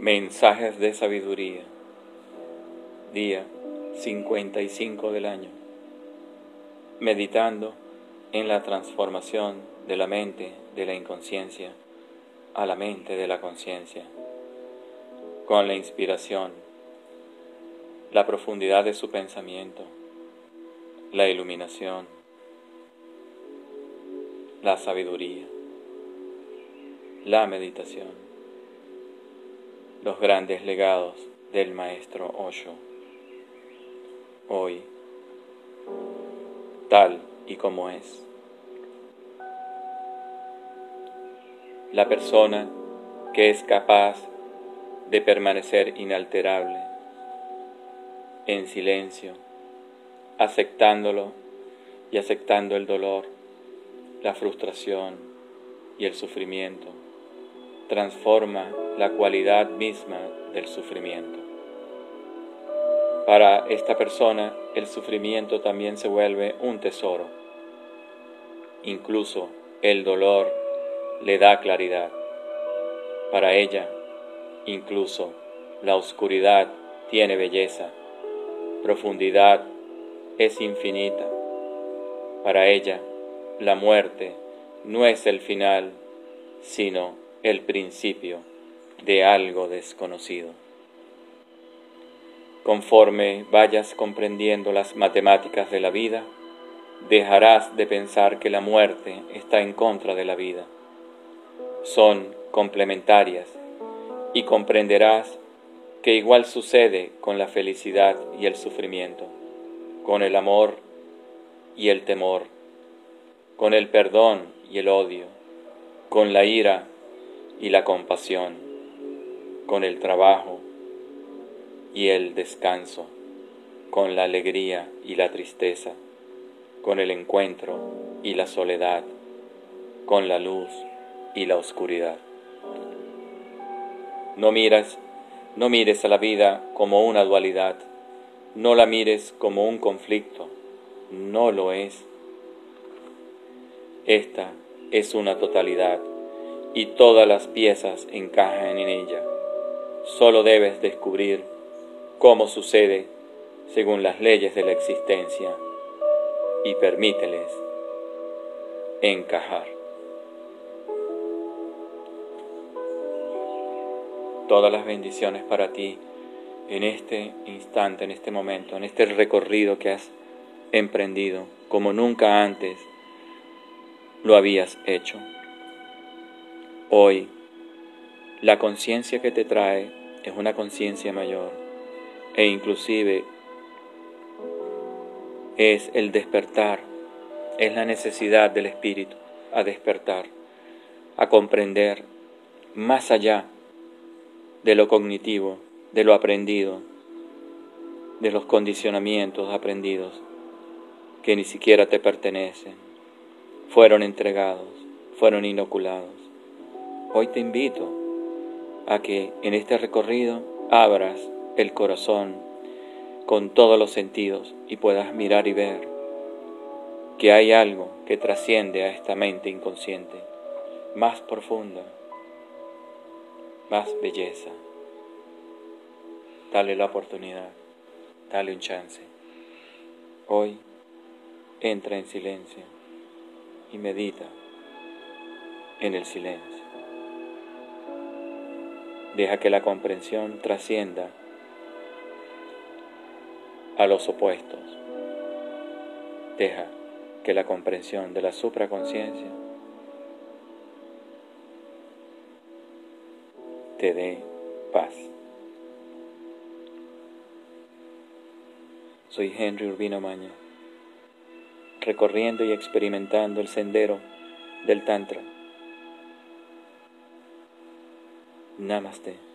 Mensajes de sabiduría. Día 55 del año. Meditando en la transformación de la mente de la inconsciencia a la mente de la conciencia. Con la inspiración, la profundidad de su pensamiento, la iluminación, la sabiduría, la meditación los grandes legados del maestro Osho. Hoy, tal y como es. La persona que es capaz de permanecer inalterable, en silencio, aceptándolo y aceptando el dolor, la frustración y el sufrimiento, transforma la cualidad misma del sufrimiento. Para esta persona el sufrimiento también se vuelve un tesoro. Incluso el dolor le da claridad. Para ella, incluso la oscuridad tiene belleza, profundidad es infinita. Para ella, la muerte no es el final, sino el principio de algo desconocido. Conforme vayas comprendiendo las matemáticas de la vida, dejarás de pensar que la muerte está en contra de la vida. Son complementarias y comprenderás que igual sucede con la felicidad y el sufrimiento, con el amor y el temor, con el perdón y el odio, con la ira y la compasión con el trabajo y el descanso, con la alegría y la tristeza, con el encuentro y la soledad, con la luz y la oscuridad. No miras, no mires a la vida como una dualidad, no la mires como un conflicto, no lo es. Esta es una totalidad y todas las piezas encajan en ella Solo debes descubrir cómo sucede según las leyes de la existencia y permíteles encajar. Todas las bendiciones para ti en este instante, en este momento, en este recorrido que has emprendido como nunca antes lo habías hecho. Hoy, la conciencia que te trae es una conciencia mayor e inclusive es el despertar, es la necesidad del espíritu a despertar, a comprender más allá de lo cognitivo, de lo aprendido, de los condicionamientos aprendidos que ni siquiera te pertenecen, fueron entregados, fueron inoculados. Hoy te invito a que en este recorrido abras el corazón con todos los sentidos y puedas mirar y ver que hay algo que trasciende a esta mente inconsciente, más profunda, más belleza. Dale la oportunidad, dale un chance. Hoy entra en silencio y medita en el silencio. Deja que la comprensión trascienda a los opuestos. Deja que la comprensión de la supraconciencia te dé paz. Soy Henry Urbino Maña, recorriendo y experimentando el sendero del Tantra. ナマステ。